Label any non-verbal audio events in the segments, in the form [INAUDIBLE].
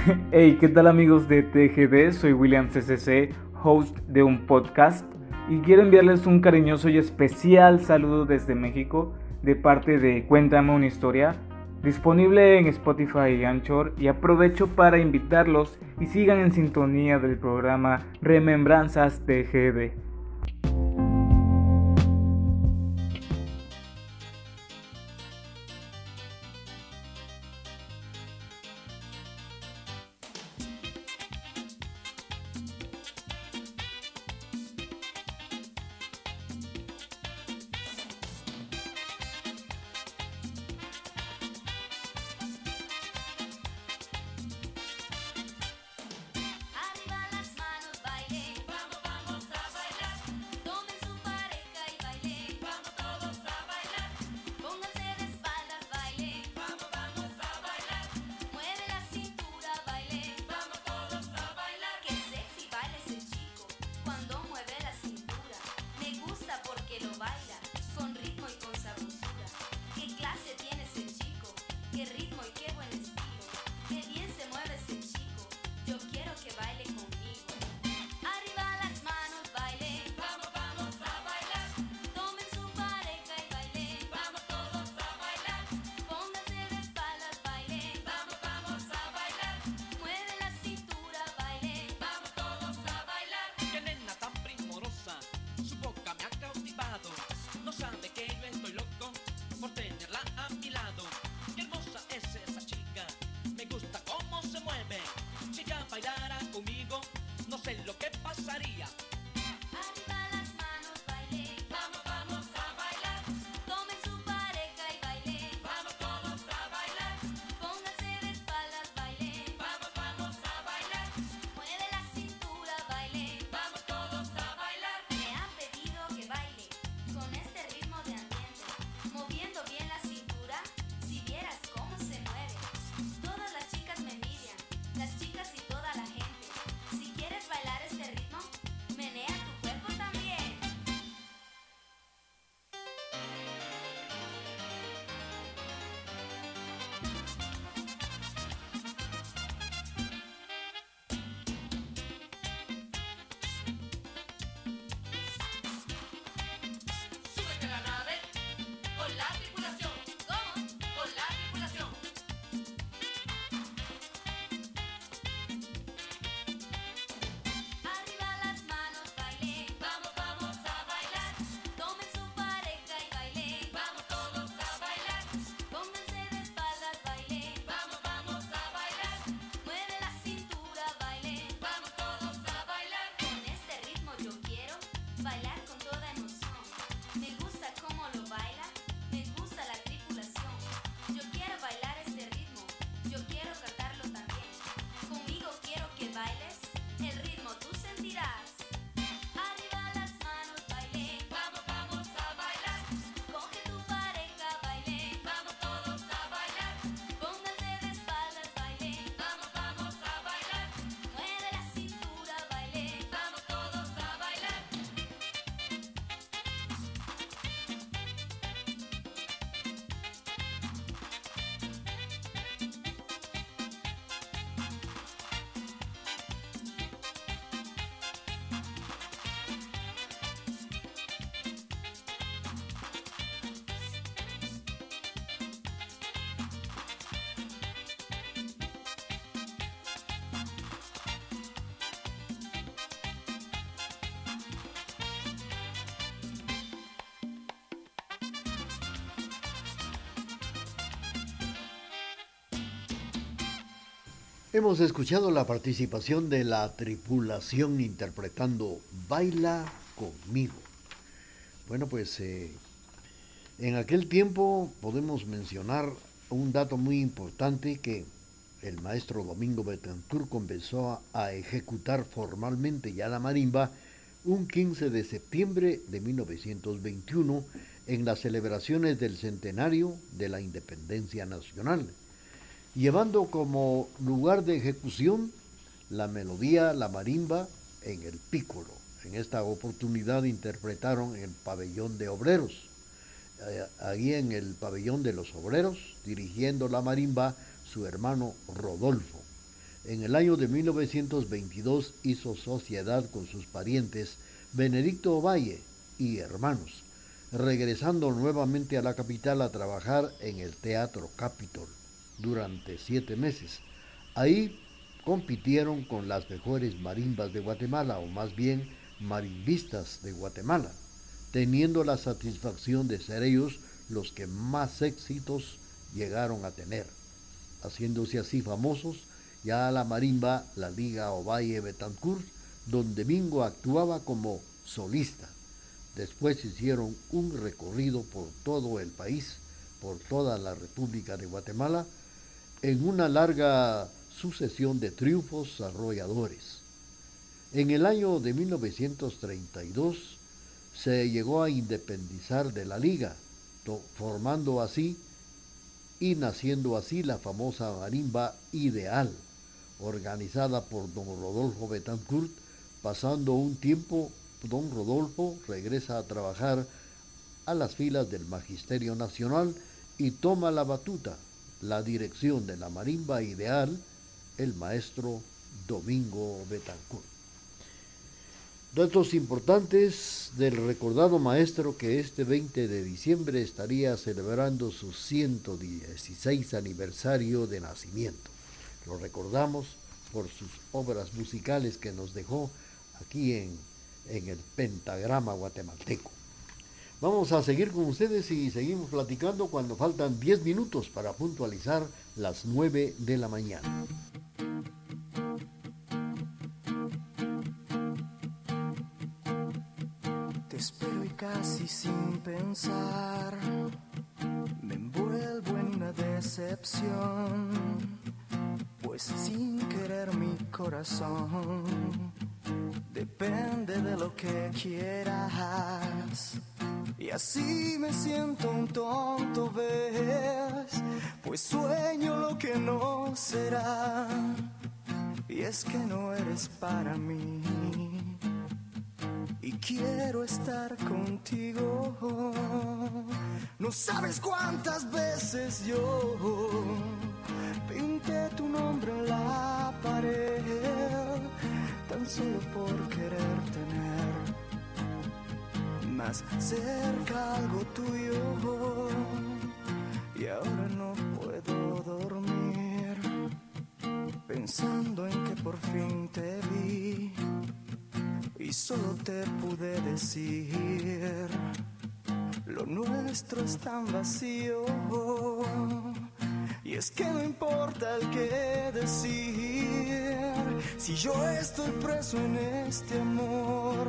[LAUGHS] Hey, ¿qué tal amigos de TGD? Soy William CCC, host de un podcast y quiero enviarles un cariñoso y especial saludo desde México de parte de Cuéntame una historia, disponible en Spotify y Anchor y aprovecho para invitarlos y sigan en sintonía del programa Remembranzas TGD. Hemos escuchado la participación de la tripulación interpretando Baila conmigo. Bueno, pues eh, en aquel tiempo podemos mencionar un dato muy importante que el maestro Domingo Betancourt comenzó a ejecutar formalmente ya la marimba un 15 de septiembre de 1921 en las celebraciones del centenario de la independencia nacional llevando como lugar de ejecución la melodía, la marimba en el pícolo. En esta oportunidad interpretaron el pabellón de obreros. Eh, ahí en el pabellón de los obreros, dirigiendo la marimba, su hermano Rodolfo. En el año de 1922 hizo sociedad con sus parientes Benedicto Ovalle y hermanos, regresando nuevamente a la capital a trabajar en el Teatro Capitol durante siete meses. Ahí compitieron con las mejores marimbas de Guatemala, o más bien marimbistas de Guatemala, teniendo la satisfacción de ser ellos los que más éxitos llegaron a tener, haciéndose así famosos ya a la marimba la Liga Ovalle Betancourt, donde Mingo actuaba como solista. Después hicieron un recorrido por todo el país, por toda la República de Guatemala, en una larga sucesión de triunfos arrolladores. En el año de 1932 se llegó a independizar de la liga, formando así y naciendo así la famosa marimba ideal, organizada por don Rodolfo Betancourt, pasando un tiempo, don Rodolfo regresa a trabajar a las filas del Magisterio Nacional y toma la batuta, la dirección de la marimba ideal, el maestro Domingo Betancourt. Datos importantes del recordado maestro que este 20 de diciembre estaría celebrando su 116 aniversario de nacimiento. Lo recordamos por sus obras musicales que nos dejó aquí en, en el pentagrama guatemalteco. Vamos a seguir con ustedes y seguimos platicando cuando faltan 10 minutos para puntualizar las 9 de la mañana. casi sin pensar me envuelvo en una decepción, pues sin querer mi corazón depende de lo que quieras. Y así me siento un tonto, ves, pues sueño lo que no será. Y es que no eres para mí y quiero estar contigo. No sabes cuántas veces yo pinté tu nombre en la pared, tan solo por querer tener más cerca algo tuyo. Y ahora no puedo dormir pensando en que por fin te vi y solo te pude decir, lo nuestro es tan vacío. Y es que no importa el que decir, si yo estoy preso en este amor,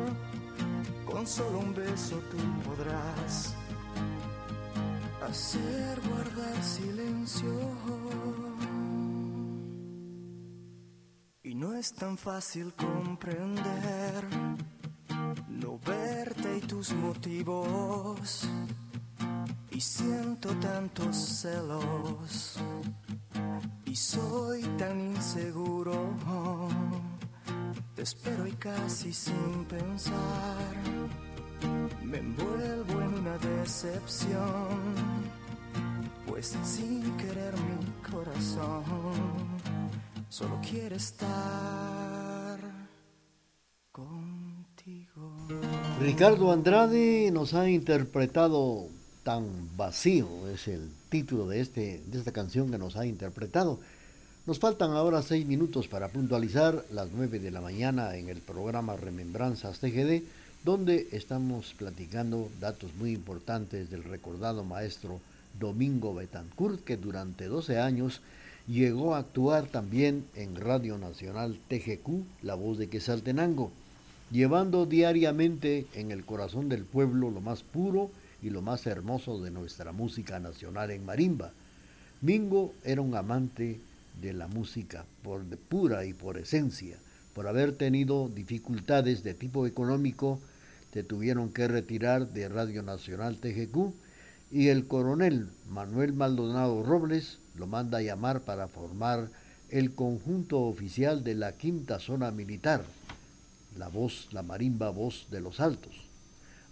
con solo un beso tú podrás hacer guardar silencio. No es tan fácil comprender, no verte y tus motivos. Y siento tantos celos y soy tan inseguro. Te espero y casi sin pensar me envuelvo en una decepción, pues sin querer mi corazón solo quiere estar contigo. Ricardo Andrade nos ha interpretado Tan vacío, es el título de, este, de esta canción que nos ha interpretado. Nos faltan ahora seis minutos para puntualizar las nueve de la mañana en el programa Remembranzas TGD, donde estamos platicando datos muy importantes del recordado maestro Domingo Betancourt, que durante 12 años Llegó a actuar también en Radio Nacional TGQ, La Voz de Quesaltenango, llevando diariamente en el corazón del pueblo lo más puro y lo más hermoso de nuestra música nacional en marimba. Mingo era un amante de la música por pura y por esencia. Por haber tenido dificultades de tipo económico, se tuvieron que retirar de Radio Nacional TGQ y el coronel Manuel Maldonado Robles lo manda a llamar para formar el conjunto oficial de la quinta zona militar, la voz, la marimba voz de los altos.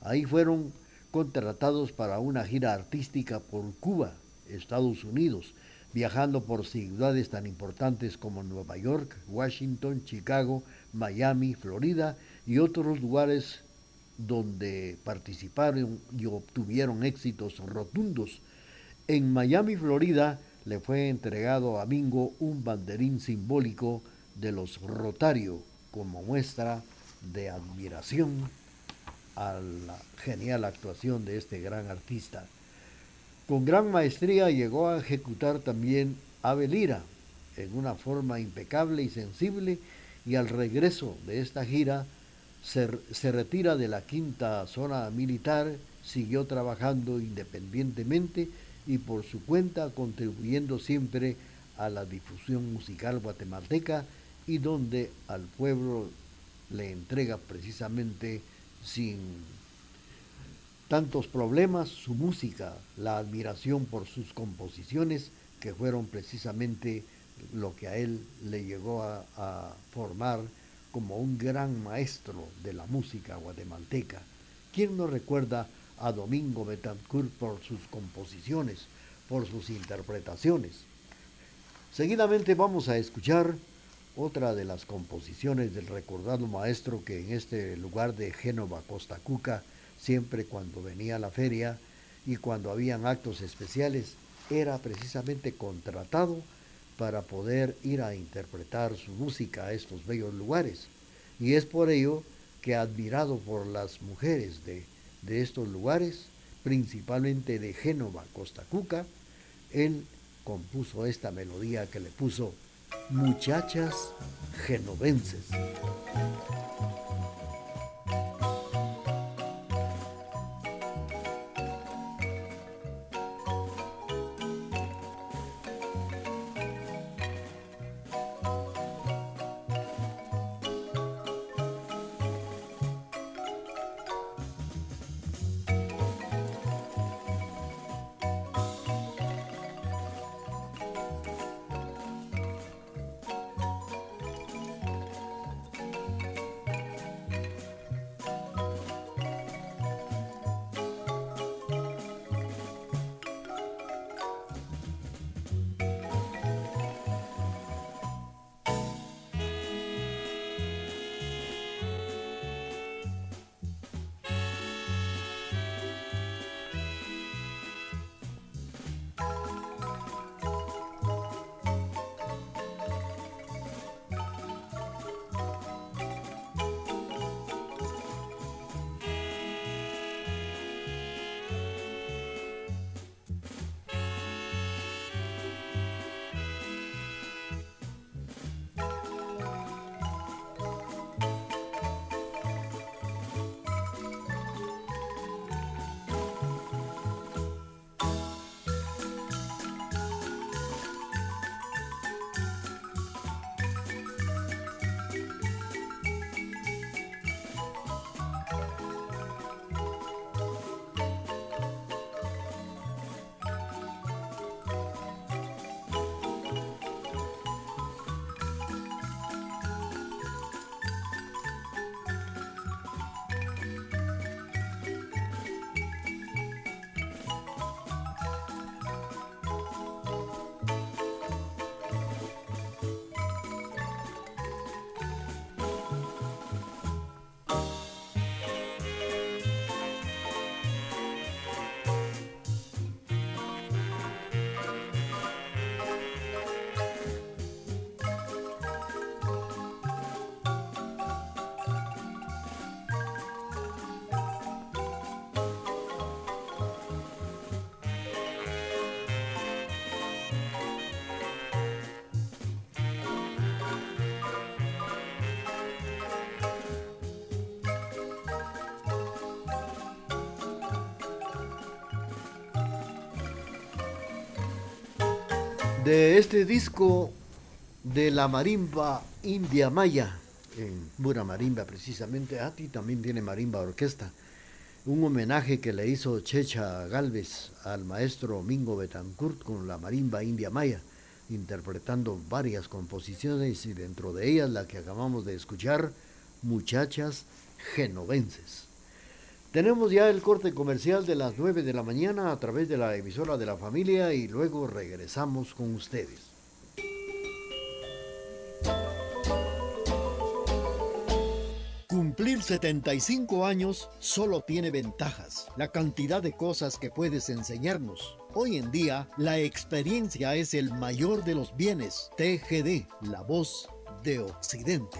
Ahí fueron contratados para una gira artística por Cuba, Estados Unidos, viajando por ciudades tan importantes como Nueva York, Washington, Chicago, Miami, Florida y otros lugares donde participaron y obtuvieron éxitos rotundos. En Miami, Florida, le fue entregado a Mingo un banderín simbólico de los Rotario como muestra de admiración a la genial actuación de este gran artista. Con gran maestría llegó a ejecutar también Ave Lira en una forma impecable y sensible y al regreso de esta gira se, se retira de la quinta zona militar, siguió trabajando independientemente y por su cuenta contribuyendo siempre a la difusión musical guatemalteca y donde al pueblo le entrega precisamente sin tantos problemas su música, la admiración por sus composiciones que fueron precisamente lo que a él le llegó a, formar como un gran maestro de la música guatemalteca. ¿Quién no recuerda a Domingo Betancourt por sus composiciones, por sus interpretaciones? Seguidamente vamos a escuchar otra de las composiciones del recordado maestro que en este lugar de Génova, Costa Cuca, siempre cuando venía la feria y cuando habían actos especiales, era precisamente contratado para poder ir a interpretar su música a estos bellos lugares. Y es por ello que admirado por las mujeres de, de estos lugares, principalmente de Génova, Costa Cuca, él compuso esta melodía que le puso Muchachas Genovenses. De este disco de la marimba india maya, en pura marimba precisamente, a ti también tiene marimba orquesta, un homenaje que le hizo Checha Galvez al maestro Mingo Betancourt con la marimba india maya, interpretando varias composiciones y dentro de ellas la que acabamos de escuchar, Muchachas Genovenses. Tenemos ya el corte comercial de las 9 de la mañana a través de la emisora de la familia y luego regresamos con ustedes. Cumplir 75 años solo tiene ventajas, la cantidad de cosas que puedes enseñarnos. Hoy en día, la experiencia es el mayor de los bienes. TGD, la voz de Occidente.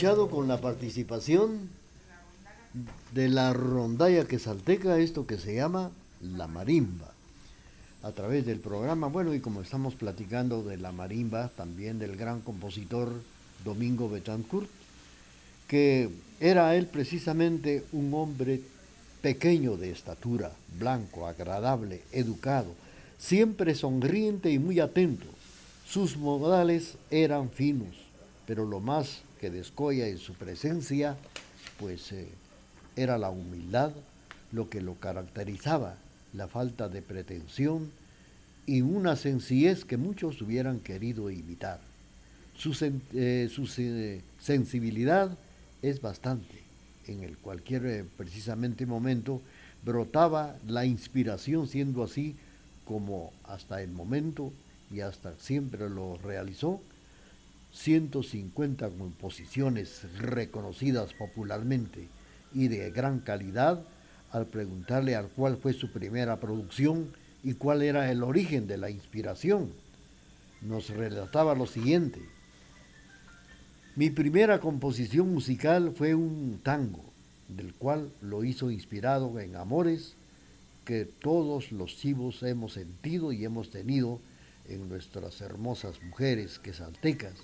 Con la participación de la rondalla quesalteca esto que se llama la marimba a través del programa. Bueno, y como estamos platicando de la marimba, también del gran compositor Domingo Betancourt, que era él precisamente un hombre pequeño de estatura, blanco, agradable, educado, siempre sonriente y muy atento. Sus modales eran finos, pero lo más que descolla en su presencia, pues eh, era la humildad, lo que lo caracterizaba, la falta de pretensión y una sencillez que muchos hubieran querido imitar. Su, eh, sensibilidad es bastante. En el cualquier eh, precisamente momento brotaba la inspiración siendo así como hasta el momento y hasta siempre lo realizó 150 composiciones reconocidas popularmente y de gran calidad al preguntarle al cuál fue su primera producción y cuál era el origen de la inspiración. Nos relataba lo siguiente. Mi primera composición musical fue un tango, del cual lo hizo inspirado en amores que todos los chivos hemos sentido y hemos tenido en nuestras hermosas mujeres quesaltecas,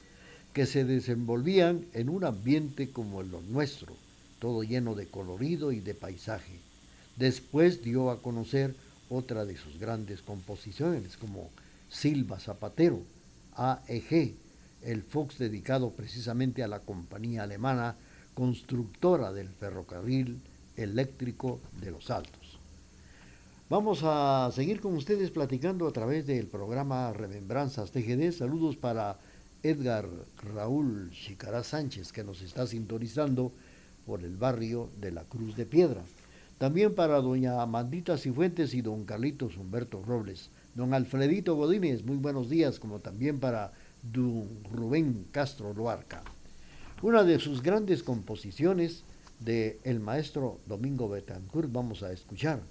que se desenvolvían en un ambiente como el nuestro, todo lleno de colorido y de paisaje. Después dio a conocer otra de sus grandes composiciones, como Silva Zapatero, AEG, el Fox dedicado precisamente a la compañía alemana constructora del ferrocarril eléctrico de los Altos. Vamos a seguir con ustedes platicando a través del programa Remembranzas TGD. Saludos para Edgar Raúl Chicará Sánchez, que nos está sintonizando por el barrio de la Cruz de Piedra. También para doña Amandita Cifuentes y don Carlitos Humberto Robles. Don Alfredito Godínez, muy buenos días, como también para don Rubén Castro Loarca. Una de sus grandes composiciones de el maestro Domingo Betancourt vamos a escuchar,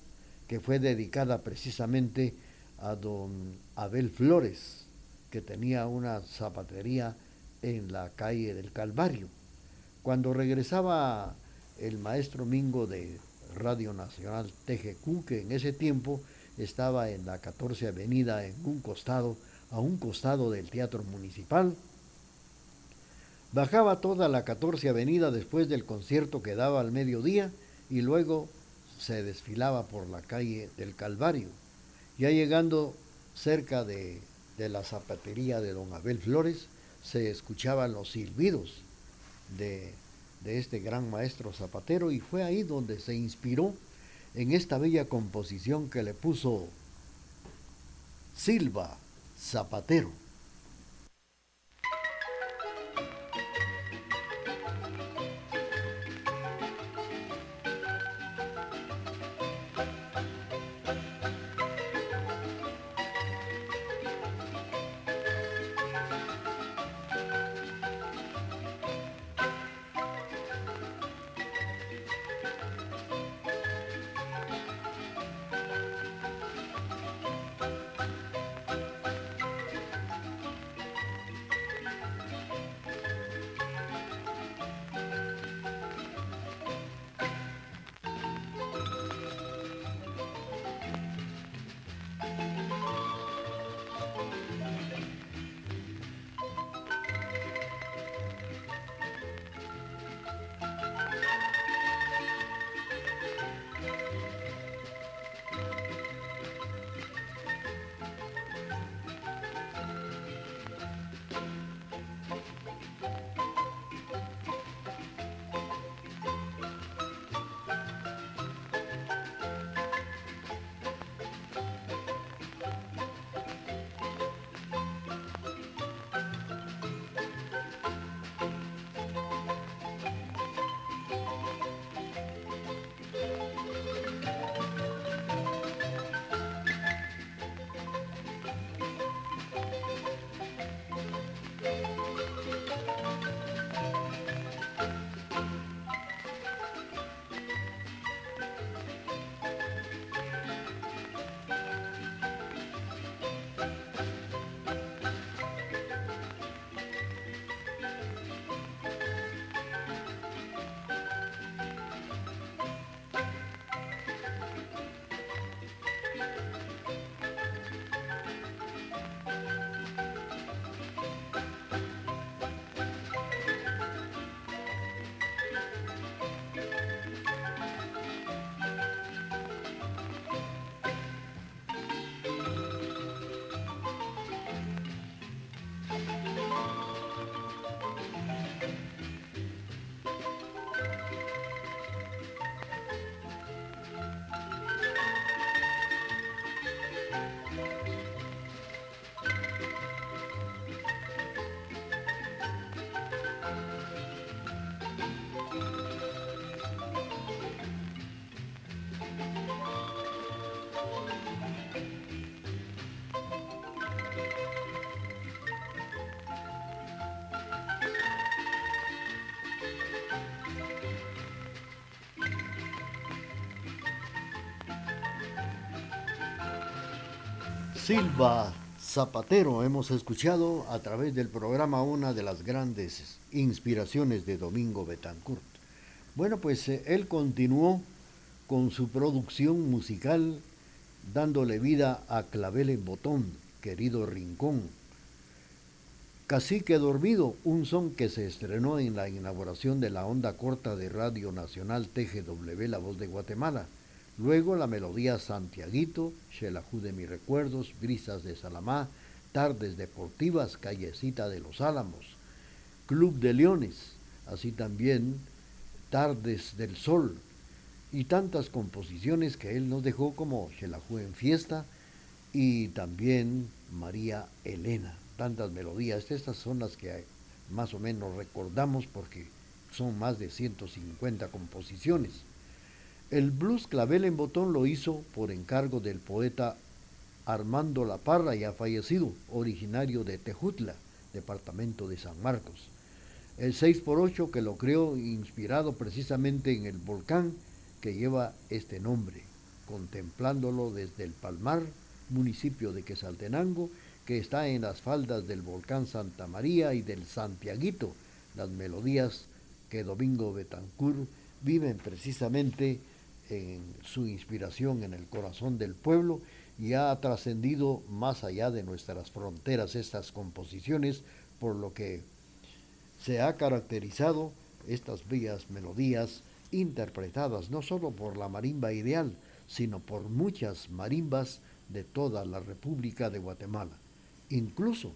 que fue dedicada precisamente a don Abel Flores, que tenía una zapatería en la calle del Calvario. Cuando regresaba el maestro Mingo de Radio Nacional TGQ, que en ese tiempo estaba en la 14 Avenida, en un costado, a un costado del Teatro Municipal. Bajaba toda la 14 Avenida después del concierto que daba al mediodía y luego se desfilaba por la calle del Calvario. Ya llegando cerca de, de la zapatería de don Abel Flores, se escuchaban los silbidos de de este gran maestro zapatero y fue ahí donde se inspiró en esta bella composición que le puso Silva Zapatero. Silva Zapatero hemos escuchado a través del programa una de las grandes inspiraciones de Domingo Betancourt. Bueno, pues eh, él continuó con su producción musical dándole vida a Clavel en Botón, querido Rincón. Cacique Dormido, un son que se estrenó en la inauguración de la onda corta de Radio Nacional TGW La Voz de Guatemala Luego la melodía Santiaguito, Xelajú de mis recuerdos, Brisas de Salamá, Tardes Deportivas, Callecita de los Álamos, Club de Leones, así también Tardes del Sol y tantas composiciones que él nos dejó como Xelajú en Fiesta y también María Elena. Tantas melodías, estas son las que más o menos recordamos porque son más de 150 composiciones. El blues clavel en botón lo hizo por encargo del poeta Armando La Parra, ya fallecido, originario de Tejutla, departamento de San Marcos. El 6x8 que lo creó inspirado precisamente en el volcán que lleva este nombre, contemplándolo desde el Palmar, municipio de Quesaltenango, que está en las faldas del volcán Santa María y del Santiaguito, las melodías que Domingo Betancourt viven precisamente en su inspiración en el corazón del pueblo y ha trascendido más allá de nuestras fronteras estas composiciones, por lo que se ha caracterizado estas bellas melodías interpretadas no solo por la marimba ideal, sino por muchas marimbas de toda la República de Guatemala. Incluso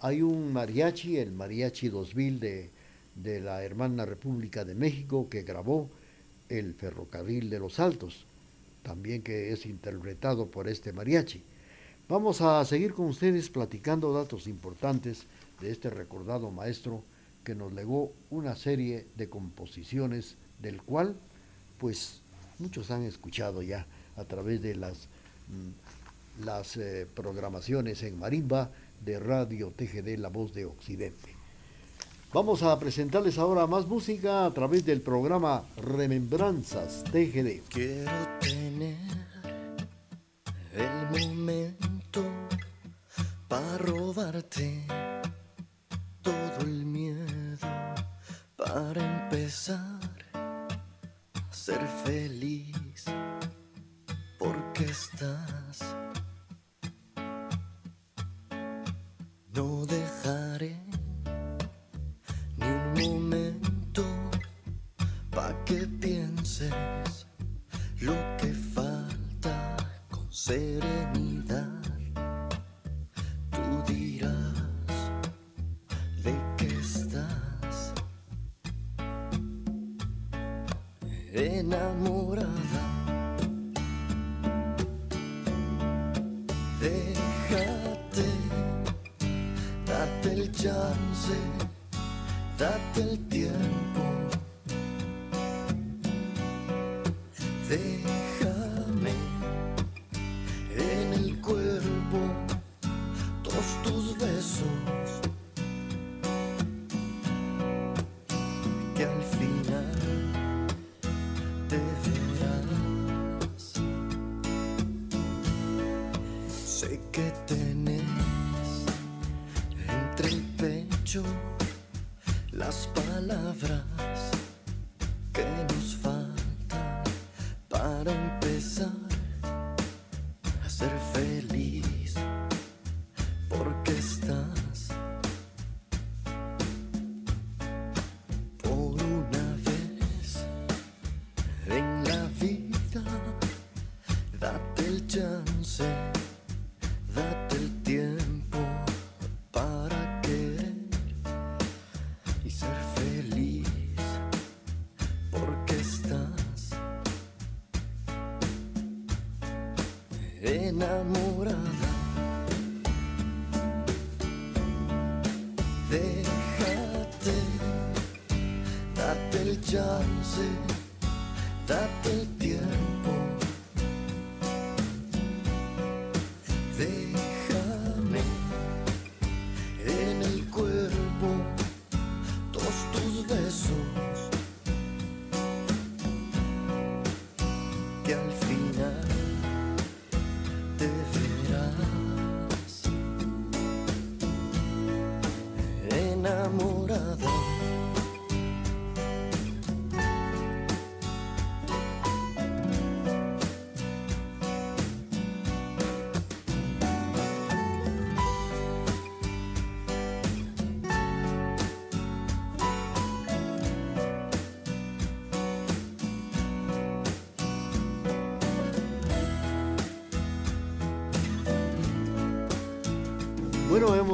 hay un mariachi, el Mariachi 2000 de, de la hermana República de México, que grabó el ferrocarril de los Altos, también que es interpretado por este mariachi. Vamos a seguir con ustedes platicando datos importantes de este recordado maestro que nos legó una serie de composiciones del cual pues muchos han escuchado ya a través de las, mm, las eh, programaciones en marimba de Radio TGD La Voz de Occidente. Vamos a presentarles ahora más música a través del programa Remembranzas TGD. Quiero tener el momento para robarte todo el miedo, para empezar a ser feliz, porque estás. Serenidad. Tú dirás de qué estás enamorada. Déjate, date el chance date el tiempo.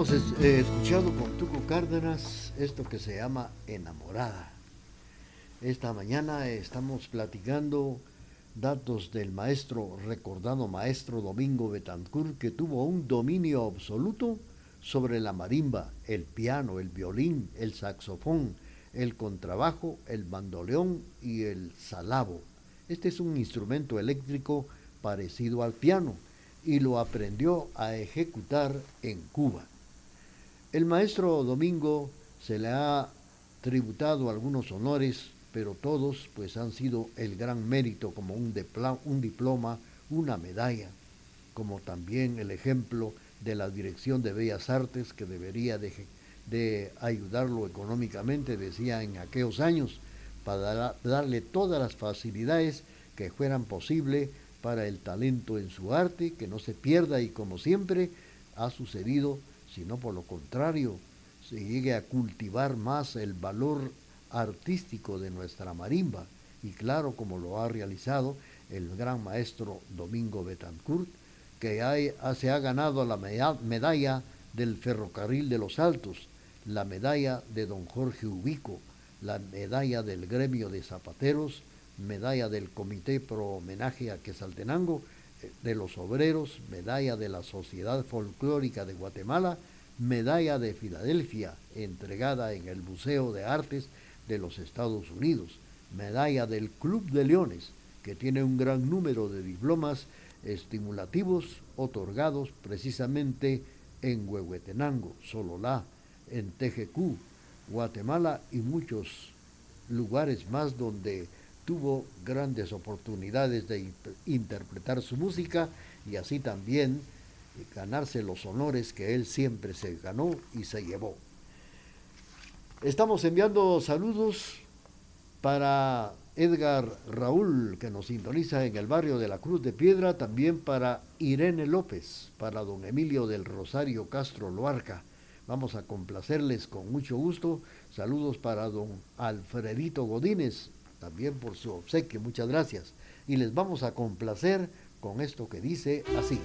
Hemos eh, escuchado con Tuco Cárdenas esto que se llama Enamorada. Esta mañana estamos platicando datos del maestro, recordado maestro Domingo Betancourt, que tuvo un dominio absoluto sobre la marimba, el piano, el violín, el saxofón, el contrabajo, el bandoleón y el salabo. Este es un instrumento eléctrico parecido al piano y lo aprendió a ejecutar en Cuba. El maestro Domingo se le ha tributado algunos honores, pero todos pues han sido el gran mérito como un, un diploma, una medalla, como también el ejemplo de la Dirección de Bellas Artes que debería de, ayudarlo económicamente, decía en aquellos años, para darle todas las facilidades que fueran posibles para el talento en su arte, que no se pierda y como siempre ha sucedido, sino por lo contrario, se llegue a cultivar más el valor artístico de nuestra marimba. Y claro como lo ha realizado el gran maestro Domingo Betancourt, que se ha ganado la medalla del ferrocarril de los Altos, la medalla de don Jorge Ubico, la medalla del gremio de zapateros, medalla del Comité Pro Homenaje a Quesaltenango, de los Obreros, medalla de la Sociedad Folclórica de Guatemala, medalla de Filadelfia, entregada en el Museo de Artes de los Estados Unidos, medalla del Club de Leones, que tiene un gran número de diplomas estimulativos otorgados precisamente en Huehuetenango, Sololá, en TGQ, Guatemala y muchos lugares más donde tuvo grandes oportunidades de interpretar su música y así también ganarse los honores que él siempre se ganó y se llevó. Estamos enviando saludos para Edgar Raúl, que nos sintoniza en el barrio de la Cruz de Piedra, también para Irene López, para don Emilio del Rosario Castro Loarca. Vamos a complacerles con mucho gusto. Saludos para don Alfredito Godínez, también por su obsequio, muchas gracias. Y les vamos a complacer con esto que dice así.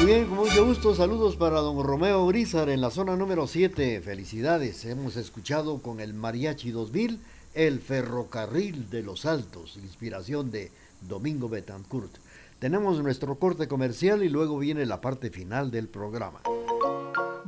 Muy bien, con mucho gusto, saludos para don Romeo Brizar en la zona número 7. Felicidades, hemos escuchado con el Mariachi 2000 el ferrocarril de los Altos, inspiración de Domingo Betancourt. Tenemos nuestro corte comercial y luego viene la parte final del programa.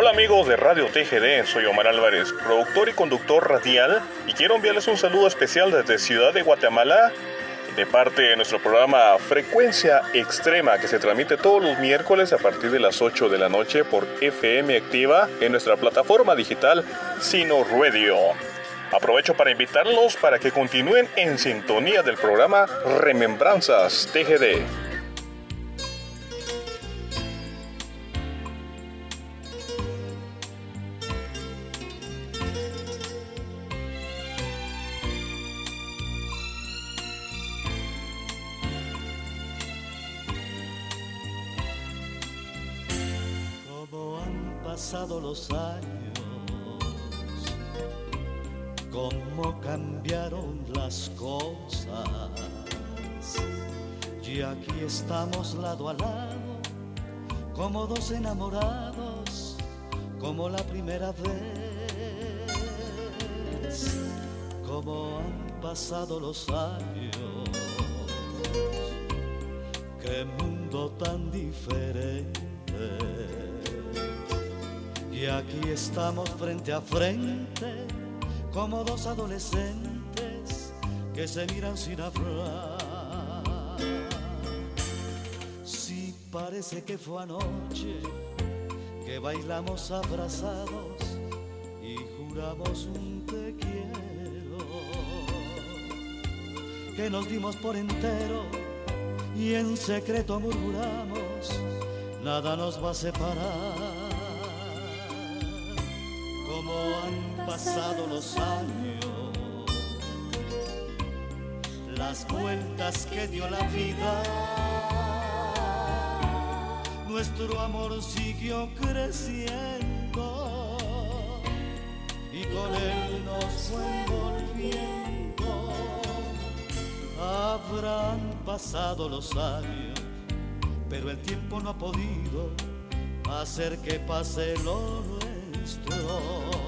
Hola amigos de Radio TGD, soy Omar Álvarez, productor y conductor radial y quiero enviarles un saludo especial desde Ciudad de Guatemala de parte de nuestro programa Frecuencia Extrema que se transmite todos los miércoles a partir de las 8 de la noche por FM Activa en nuestra plataforma digital Sino Radio. Aprovecho para invitarlos para que continúen en sintonía del programa Remembranzas TGD. Pasado los años, cómo cambiaron las cosas. Y aquí estamos lado a lado, como dos enamorados, como la primera vez. Cómo han pasado los años, qué mundo tan diferente y aquí estamos frente a frente, como dos adolescentes que se miran sin hablar. Si parece que fue anoche que bailamos abrazados y juramos un te quiero, que nos dimos por entero y en secreto murmuramos, nada nos va a separar pasado los años, las vueltas que dio la vida, nuestro amor siguió creciendo y con él nos fue volviendo. Habrán pasado los años, pero el tiempo no ha podido hacer que pase lo nuestro.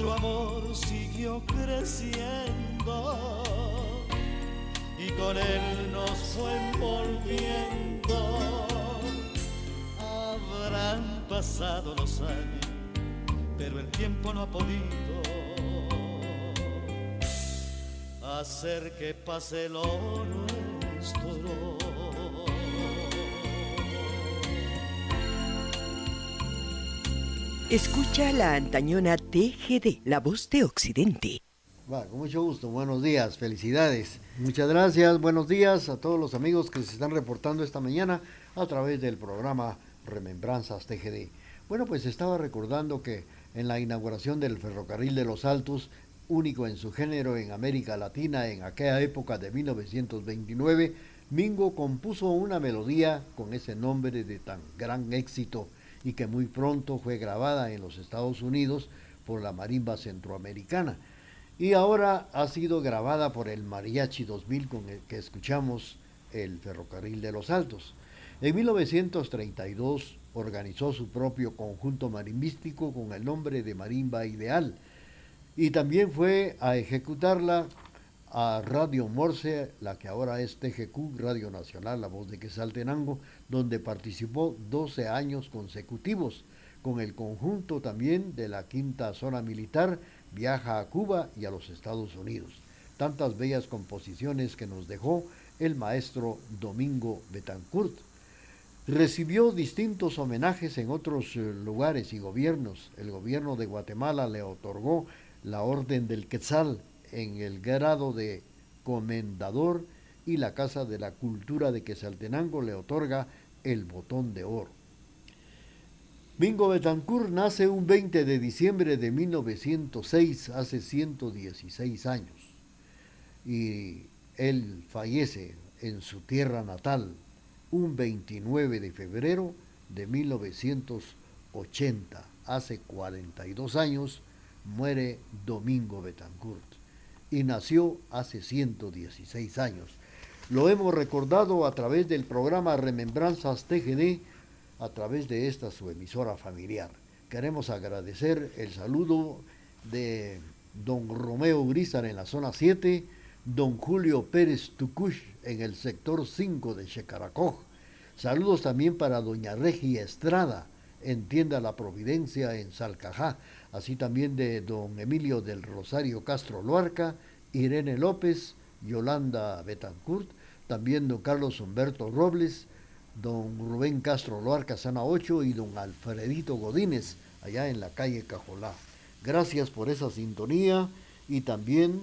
nuestro amor siguió creciendo y con él nos fue envolviendo. Habrán pasado los años, pero el tiempo no ha podido hacer que pase lo nuestro. Escucha la antañona TGD, la voz de Occidente. Con mucho gusto, buenos días, felicidades. Muchas gracias, buenos días a todos los amigos que se están reportando esta mañana a través del programa Remembranzas TGD. Bueno, pues estaba recordando que en la inauguración del ferrocarril de los Altos, único en su género en América Latina en aquella época de 1929, Mingo compuso una melodía con ese nombre de tan gran éxito y que muy pronto fue grabada en los Estados Unidos por la marimba centroamericana. y ahora ha sido grabada por el Mariachi 2000 con el que escuchamos el Ferrocarril de los Altos. En 1932 organizó su propio conjunto marimbístico con el nombre de Marimba Ideal y también fue a ejecutarla a Radio Morse, la que ahora es TGQ, Radio Nacional, la voz de Quesaltenango, donde participó 12 años consecutivos con el conjunto también de la quinta zona militar, viaja a Cuba y a los Estados Unidos. Tantas bellas composiciones que nos dejó el maestro Domingo Betancourt. Recibió distintos homenajes en otros eh, lugares y gobiernos. El gobierno de Guatemala le otorgó la Orden del Quetzal en el grado de comendador y la Casa de la Cultura de Quetzaltenango le otorga el Botón de Oro. Bingo Betancourt nace un 20 de diciembre de 1906, hace 116 años, y él fallece en su tierra natal un 29 de febrero de 1980, hace 42 años, muere Domingo Betancourt y nació hace 116 años. Lo hemos recordado a través del programa Remembranzas TGD a través de esta su emisora familiar. Queremos agradecer el saludo de don Romeo Grisar en la zona 7, don Julio Pérez Tucush en el sector 5 de Checaracoj. Saludos también para doña Regia Estrada en Tienda La Providencia en Salcajá, así también de don Emilio del Rosario Castro Luarca, Irene López, Yolanda Betancourt, también don Carlos Humberto Robles, don Rubén Castro Loarca Sana 8 y don Alfredito Godínez, allá en la calle Cajolá. Gracias por esa sintonía y también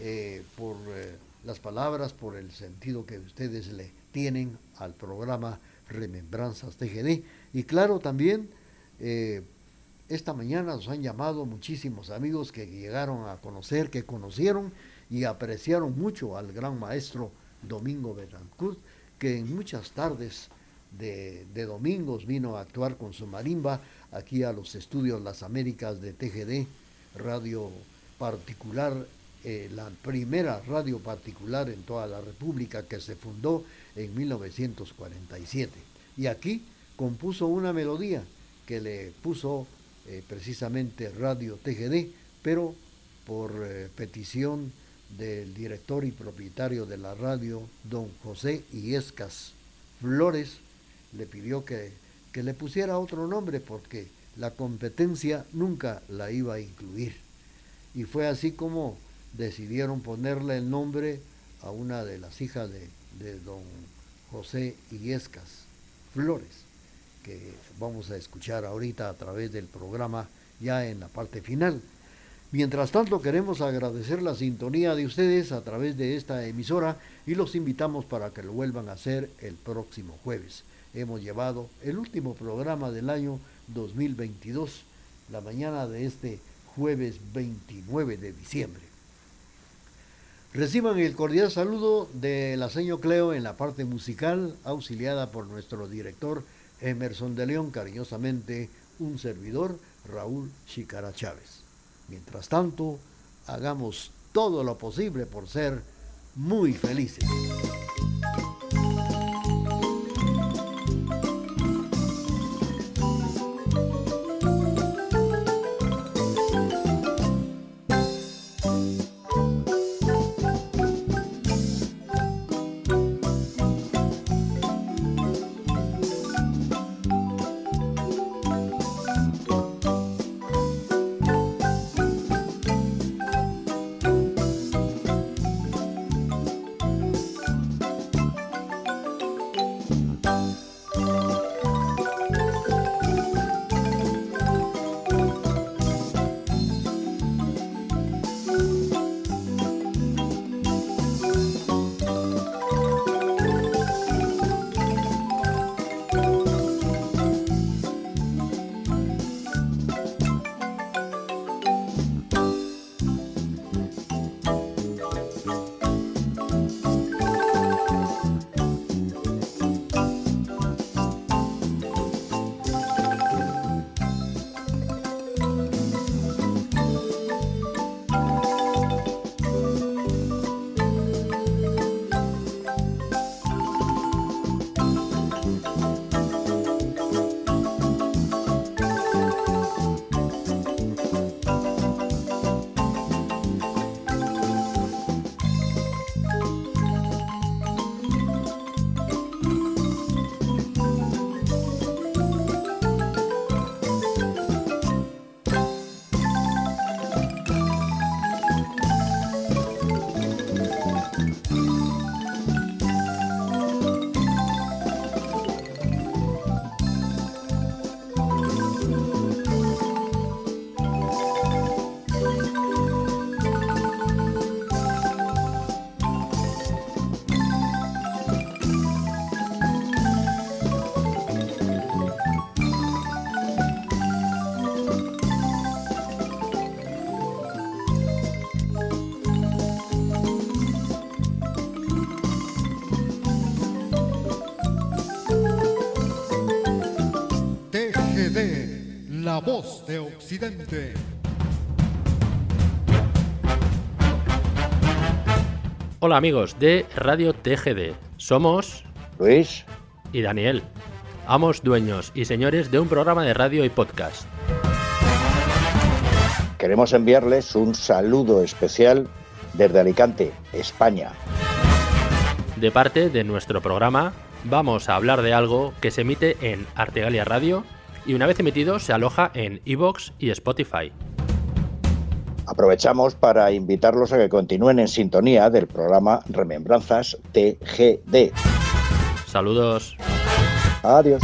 eh, por eh, las palabras, por el sentido que ustedes le tienen al programa Remembranzas TGD. Y claro, también eh, esta mañana nos han llamado muchísimos amigos que llegaron a conocer, que conocieron y apreciaron mucho al gran maestro Domingo Betancourt que en muchas tardes de, domingos vino a actuar con su marimba aquí a los estudios Las Américas de TGD, radio particular, eh, la primera radio particular en toda la República que se fundó en 1947. Y aquí compuso una melodía que le puso eh, precisamente Radio TGD, pero por eh, petición del director y propietario de la radio, don José Iescas Flores, le pidió que, que le pusiera otro nombre porque la competencia nunca la iba a incluir. Y fue así como decidieron ponerle el nombre a una de las hijas de, de don José Iescas Flores, que vamos a escuchar ahorita a través del programa ya en la parte final. Mientras tanto, queremos agradecer la sintonía de ustedes a través de esta emisora y los invitamos para que lo vuelvan a hacer el próximo jueves. Hemos llevado el último programa del año 2022, la mañana de este jueves 29 de diciembre. Reciban el cordial saludo de la señor Cleo en la parte musical, auxiliada por nuestro director Emerson de León, cariñosamente un servidor, Raúl Chicara Chávez. Mientras tanto, hagamos todo lo posible por ser muy felices. De Occidente. Hola amigos de Radio TGD. Somos Luis y Daniel, amos, dueños y señores de un programa de radio y podcast. Queremos enviarles un saludo especial desde Alicante, España. De parte de nuestro programa, vamos a hablar de algo que se emite en Artegalia Radio y una vez emitido se aloja en iVoox y Spotify. Aprovechamos para invitarlos a que continúen en sintonía del programa Remembranzas TGD. Saludos. Adiós.